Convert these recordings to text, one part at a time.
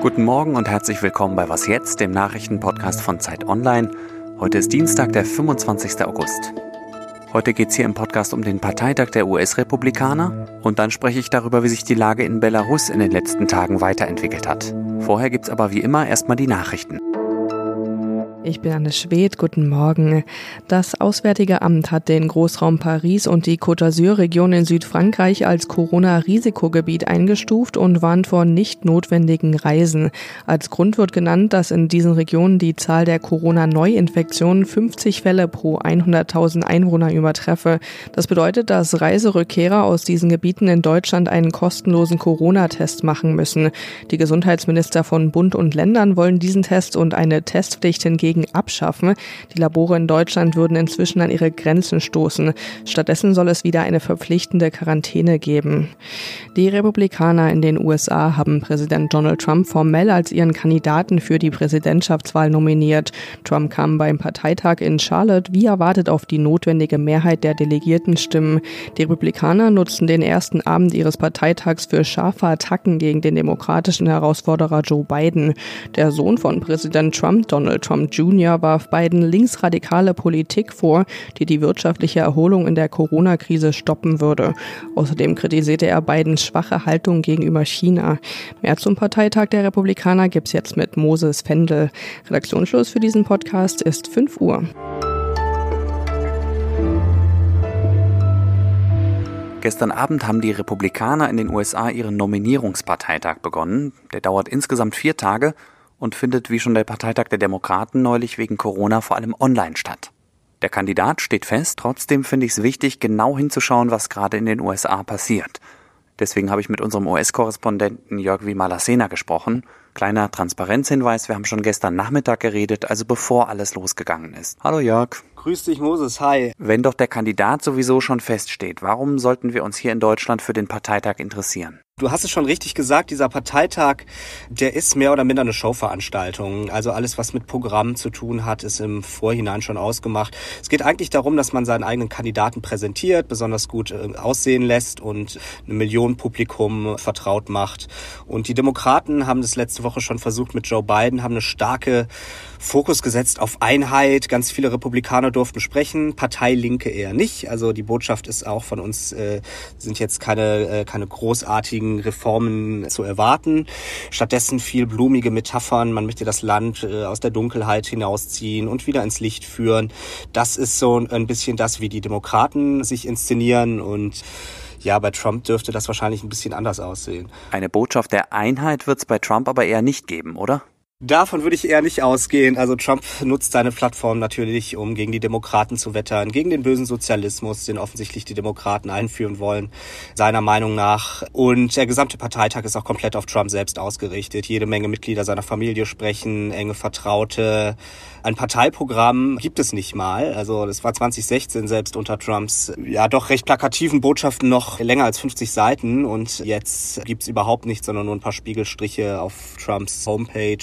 Guten Morgen und herzlich willkommen bei Was jetzt, dem Nachrichtenpodcast von Zeit Online. Heute ist Dienstag, der 25. August. Heute geht es hier im Podcast um den Parteitag der US-Republikaner und dann spreche ich darüber, wie sich die Lage in Belarus in den letzten Tagen weiterentwickelt hat. Vorher gibt es aber wie immer erstmal die Nachrichten. Ich bin Anne Schwedt, guten Morgen. Das Auswärtige Amt hat den Großraum Paris und die Côte d'Azur-Region in Südfrankreich als Corona-Risikogebiet eingestuft und warnt vor nicht notwendigen Reisen. Als Grund wird genannt, dass in diesen Regionen die Zahl der Corona-Neuinfektionen 50 Fälle pro 100.000 Einwohner übertreffe. Das bedeutet, dass Reiserückkehrer aus diesen Gebieten in Deutschland einen kostenlosen Corona-Test machen müssen. Die Gesundheitsminister von Bund und Ländern wollen diesen Test und eine Testpflicht hingegen hingegen abschaffen. Die Labore in Deutschland würden inzwischen an ihre Grenzen stoßen. Stattdessen soll es wieder eine verpflichtende Quarantäne geben. Die Republikaner in den USA haben Präsident Donald Trump formell als ihren Kandidaten für die Präsidentschaftswahl nominiert. Trump kam beim Parteitag in Charlotte wie erwartet auf die notwendige Mehrheit der Delegiertenstimmen. Die Republikaner nutzten den ersten Abend ihres Parteitags für scharfe Attacken gegen den demokratischen Herausforderer Joe Biden. Der Sohn von Präsident Trump, Donald Trump Jr., warf Biden linksradikale Politik vor, die die wirtschaftliche Erholung in der Corona-Krise stoppen würde. Außerdem kritisierte er Bidens schwache Haltung gegenüber China. Mehr zum Parteitag der Republikaner gibt's jetzt mit Moses Fendel. Redaktionsschluss für diesen Podcast ist 5 Uhr. Gestern Abend haben die Republikaner in den USA ihren Nominierungsparteitag begonnen. Der dauert insgesamt vier Tage und findet wie schon der Parteitag der Demokraten neulich wegen Corona vor allem online statt. Der Kandidat steht fest, trotzdem finde ich es wichtig, genau hinzuschauen, was gerade in den USA passiert. Deswegen habe ich mit unserem US-Korrespondenten Jörg Wimalasena gesprochen. Kleiner Transparenzhinweis, wir haben schon gestern Nachmittag geredet, also bevor alles losgegangen ist. Hallo Jörg. Grüß dich, Moses. Hi. Wenn doch der Kandidat sowieso schon feststeht, warum sollten wir uns hier in Deutschland für den Parteitag interessieren? Du hast es schon richtig gesagt, dieser Parteitag, der ist mehr oder minder eine Showveranstaltung. Also alles, was mit Programm zu tun hat, ist im Vorhinein schon ausgemacht. Es geht eigentlich darum, dass man seinen eigenen Kandidaten präsentiert, besonders gut äh, aussehen lässt und eine Million Publikum vertraut macht. Und die Demokraten haben das letzte Woche schon versucht mit Joe Biden, haben eine starke Fokus gesetzt auf Einheit. Ganz viele Republikaner durften sprechen, Partei Linke eher nicht. Also die Botschaft ist auch von uns, äh, sind jetzt keine, äh, keine großartigen Reformen zu erwarten. Stattdessen viel blumige Metaphern. Man möchte das Land äh, aus der Dunkelheit hinausziehen und wieder ins Licht führen. Das ist so ein bisschen das, wie die Demokraten sich inszenieren und ja, bei Trump dürfte das wahrscheinlich ein bisschen anders aussehen. Eine Botschaft der Einheit wird es bei Trump aber eher nicht geben, oder? Davon würde ich eher nicht ausgehen. Also Trump nutzt seine Plattform natürlich, um gegen die Demokraten zu wettern, gegen den bösen Sozialismus, den offensichtlich die Demokraten einführen wollen, seiner Meinung nach. Und der gesamte Parteitag ist auch komplett auf Trump selbst ausgerichtet. Jede Menge Mitglieder seiner Familie sprechen, enge Vertraute. Ein Parteiprogramm gibt es nicht mal. Also das war 2016 selbst unter Trumps ja doch recht plakativen Botschaften noch länger als 50 Seiten. Und jetzt gibt's überhaupt nichts, sondern nur ein paar Spiegelstriche auf Trumps Homepage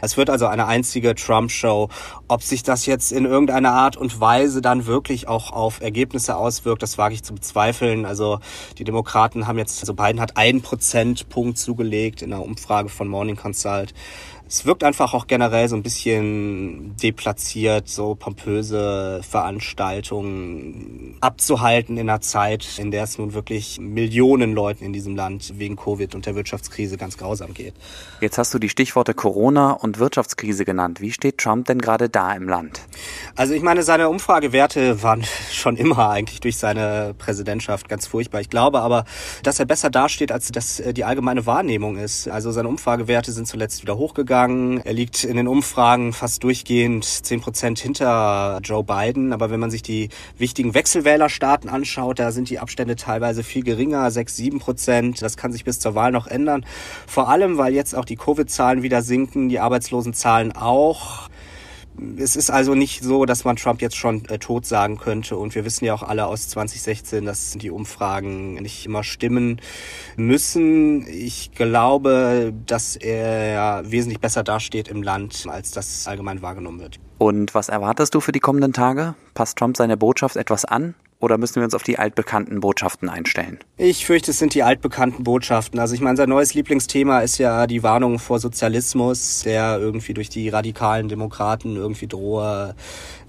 es wird also eine einzige Trump-Show. Ob sich das jetzt in irgendeiner Art und Weise dann wirklich auch auf Ergebnisse auswirkt, das wage ich zu bezweifeln. Also die Demokraten haben jetzt, also Biden hat einen Prozentpunkt zugelegt in einer Umfrage von Morning Consult es wirkt einfach auch generell so ein bisschen deplatziert, so pompöse Veranstaltungen abzuhalten in einer Zeit, in der es nun wirklich Millionen Leuten in diesem Land wegen Covid und der Wirtschaftskrise ganz grausam geht. Jetzt hast du die Stichworte Corona und Wirtschaftskrise genannt. Wie steht Trump denn gerade da im Land? Also ich meine, seine Umfragewerte waren schon immer eigentlich durch seine Präsidentschaft ganz furchtbar. Ich glaube aber, dass er besser dasteht, als das äh, die allgemeine Wahrnehmung ist. Also seine Umfragewerte sind zuletzt wieder hochgegangen sagen, er liegt in den Umfragen fast durchgehend zehn Prozent hinter Joe Biden. Aber wenn man sich die wichtigen Wechselwählerstaaten anschaut, da sind die Abstände teilweise viel geringer, sechs, sieben Prozent. Das kann sich bis zur Wahl noch ändern. Vor allem, weil jetzt auch die Covid-Zahlen wieder sinken, die Arbeitslosenzahlen auch es ist also nicht so, dass man Trump jetzt schon äh, tot sagen könnte. Und wir wissen ja auch alle aus 2016, dass die Umfragen nicht immer stimmen müssen. Ich glaube, dass er wesentlich besser dasteht im Land, als das allgemein wahrgenommen wird. Und was erwartest du für die kommenden Tage? Passt Trump seine Botschaft etwas an? Oder müssen wir uns auf die altbekannten Botschaften einstellen? Ich fürchte, es sind die altbekannten Botschaften. Also ich meine, sein neues Lieblingsthema ist ja die Warnung vor Sozialismus, der irgendwie durch die radikalen Demokraten irgendwie drohe.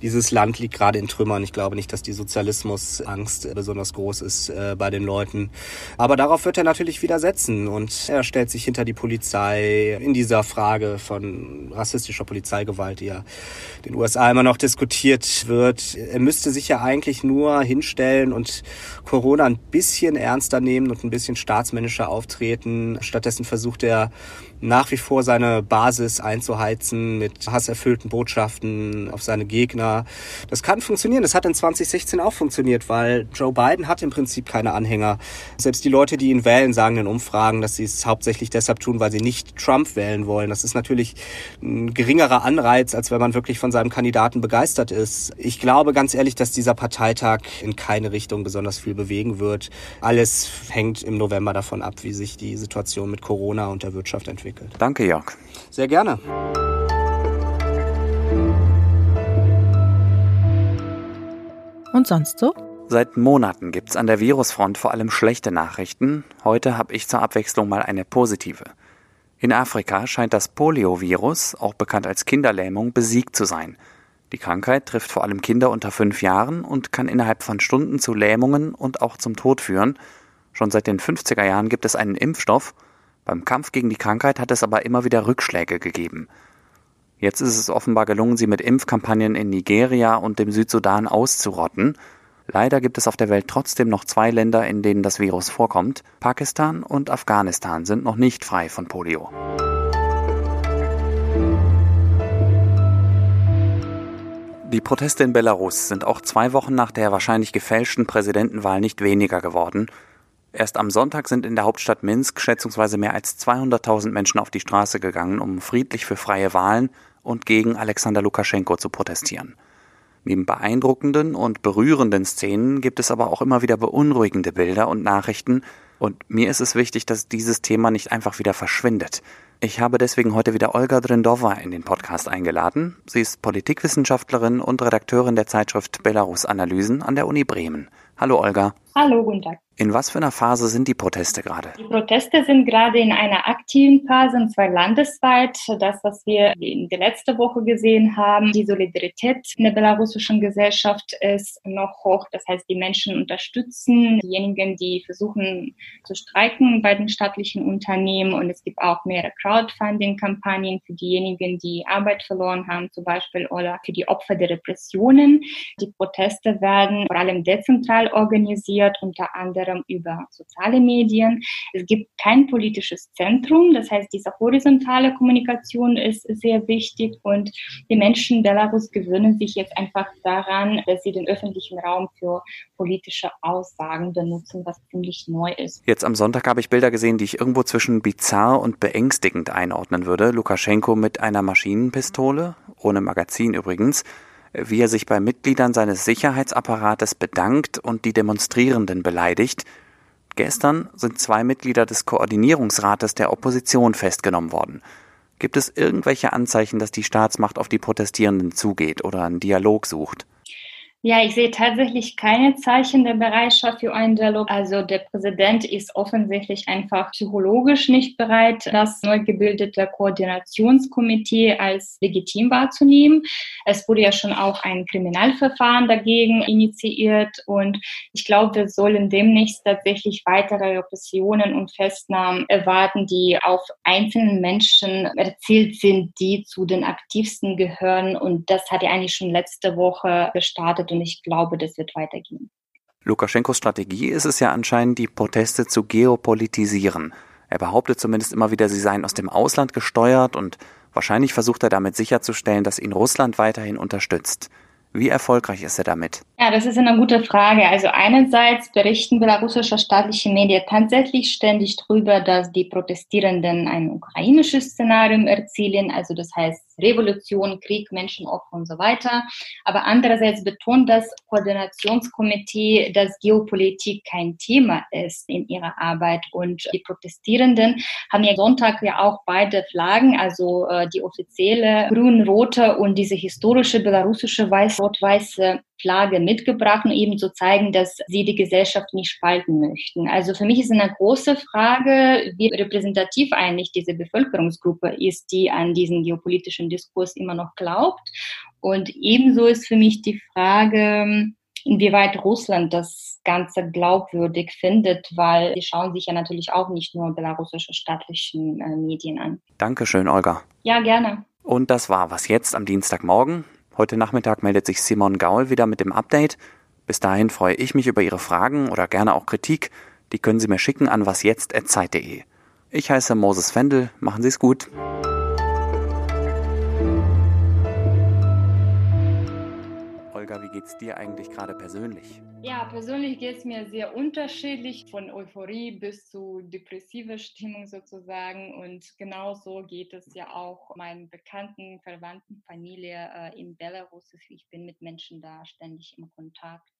Dieses Land liegt gerade in Trümmern. Ich glaube nicht, dass die Sozialismusangst besonders groß ist äh, bei den Leuten. Aber darauf wird er natürlich widersetzen und er stellt sich hinter die Polizei in dieser Frage von rassistischer Polizeigewalt, die ja in den USA immer noch diskutiert wird. Er müsste sich ja eigentlich nur hin hinstellen und Corona ein bisschen ernster nehmen und ein bisschen staatsmännischer auftreten. Stattdessen versucht er nach wie vor seine Basis einzuheizen mit hasserfüllten Botschaften auf seine Gegner. Das kann funktionieren. Das hat in 2016 auch funktioniert, weil Joe Biden hat im Prinzip keine Anhänger. Selbst die Leute, die ihn wählen, sagen in Umfragen, dass sie es hauptsächlich deshalb tun, weil sie nicht Trump wählen wollen. Das ist natürlich ein geringerer Anreiz, als wenn man wirklich von seinem Kandidaten begeistert ist. Ich glaube ganz ehrlich, dass dieser Parteitag in keine Richtung besonders viel bewegen wird. Alles hängt im November davon ab, wie sich die Situation mit Corona und der Wirtschaft entwickelt entwickelt. Danke, Jörg. Sehr gerne. Und sonst so? Seit Monaten gibt's an der Virusfront vor allem schlechte Nachrichten. Heute habe ich zur Abwechslung mal eine positive. In Afrika scheint das Poliovirus, auch bekannt als Kinderlähmung, besiegt zu sein. Die Krankheit trifft vor allem Kinder unter fünf Jahren und kann innerhalb von Stunden zu Lähmungen und auch zum Tod führen. Schon seit den 50er Jahren gibt es einen Impfstoff beim Kampf gegen die Krankheit hat es aber immer wieder Rückschläge gegeben. Jetzt ist es offenbar gelungen, sie mit Impfkampagnen in Nigeria und dem Südsudan auszurotten. Leider gibt es auf der Welt trotzdem noch zwei Länder, in denen das Virus vorkommt. Pakistan und Afghanistan sind noch nicht frei von Polio. Die Proteste in Belarus sind auch zwei Wochen nach der wahrscheinlich gefälschten Präsidentenwahl nicht weniger geworden. Erst am Sonntag sind in der Hauptstadt Minsk schätzungsweise mehr als 200.000 Menschen auf die Straße gegangen, um friedlich für freie Wahlen und gegen Alexander Lukaschenko zu protestieren. Neben beeindruckenden und berührenden Szenen gibt es aber auch immer wieder beunruhigende Bilder und Nachrichten, und mir ist es wichtig, dass dieses Thema nicht einfach wieder verschwindet. Ich habe deswegen heute wieder Olga Drindova in den Podcast eingeladen. Sie ist Politikwissenschaftlerin und Redakteurin der Zeitschrift Belarus Analysen an der Uni Bremen. Hallo Olga. Hallo, guten Tag. In was für einer Phase sind die Proteste gerade? Die Proteste sind gerade in einer aktiven Phase, und zwar landesweit. Das, was wir in der letzten Woche gesehen haben, die Solidarität in der belarussischen Gesellschaft ist noch hoch. Das heißt, die Menschen unterstützen diejenigen, die versuchen zu streiken bei den staatlichen Unternehmen. Und es gibt auch mehrere Crowdfunding-Kampagnen für diejenigen, die Arbeit verloren haben, zum Beispiel, oder für die Opfer der Repressionen. Die Proteste werden vor allem dezentral organisiert, unter anderem anderem über soziale Medien. Es gibt kein politisches Zentrum, das heißt, diese horizontale Kommunikation ist sehr wichtig und die Menschen in Belarus gewöhnen sich jetzt einfach daran, dass sie den öffentlichen Raum für politische Aussagen benutzen, was ziemlich neu ist. Jetzt am Sonntag habe ich Bilder gesehen, die ich irgendwo zwischen bizarr und beängstigend einordnen würde. Lukaschenko mit einer Maschinenpistole, ohne Magazin übrigens wie er sich bei Mitgliedern seines Sicherheitsapparates bedankt und die Demonstrierenden beleidigt. Gestern sind zwei Mitglieder des Koordinierungsrates der Opposition festgenommen worden. Gibt es irgendwelche Anzeichen, dass die Staatsmacht auf die Protestierenden zugeht oder einen Dialog sucht? Ja, ich sehe tatsächlich keine Zeichen der Bereitschaft für einen Dialog. Also der Präsident ist offensichtlich einfach psychologisch nicht bereit, das neu gebildete Koordinationskomitee als legitim wahrzunehmen. Es wurde ja schon auch ein Kriminalverfahren dagegen initiiert und ich glaube, wir sollen demnächst tatsächlich weitere Repressionen und Festnahmen erwarten, die auf einzelnen Menschen erzielt sind, die zu den aktivsten gehören. Und das hat ja eigentlich schon letzte Woche gestartet und ich glaube, das wird weitergehen. Lukaschenkos Strategie ist es ja anscheinend, die Proteste zu geopolitisieren. Er behauptet zumindest immer wieder, sie seien aus dem Ausland gesteuert und wahrscheinlich versucht er damit sicherzustellen, dass ihn Russland weiterhin unterstützt. Wie erfolgreich ist er damit? Ja, das ist eine gute Frage. Also einerseits berichten belarussische staatliche Medien tatsächlich ständig darüber, dass die Protestierenden ein ukrainisches Szenario erzielen. Also das heißt, Revolution, Krieg, Menschenopfer und so weiter. Aber andererseits betont das Koordinationskomitee, dass Geopolitik kein Thema ist in ihrer Arbeit. Und die Protestierenden haben ja Sonntag ja auch beide Flaggen, also äh, die offizielle grün-rote und diese historische belarussische weiß-rot-weiße Flagge mitgebracht und eben zu zeigen, dass sie die Gesellschaft nicht spalten möchten. Also für mich ist eine große Frage, wie repräsentativ eigentlich diese Bevölkerungsgruppe ist, die an diesen geopolitischen Diskurs immer noch glaubt. Und ebenso ist für mich die Frage, inwieweit Russland das Ganze glaubwürdig findet, weil sie schauen sich ja natürlich auch nicht nur belarussische staatlichen äh, Medien an. Dankeschön, Olga. Ja, gerne. Und das war was jetzt am Dienstagmorgen. Heute Nachmittag meldet sich Simon Gaul wieder mit dem Update. Bis dahin freue ich mich über Ihre Fragen oder gerne auch Kritik. Die können Sie mir schicken an wasjetzt.zeit.de. Ich heiße Moses Wendel. Machen Sie es gut. Geht's dir eigentlich gerade persönlich? Ja, persönlich geht es mir sehr unterschiedlich, von Euphorie bis zu depressiver Stimmung sozusagen. Und genauso geht es ja auch meinen Bekannten, Verwandten, Familie äh, in Belarus. Ich bin mit Menschen da ständig im Kontakt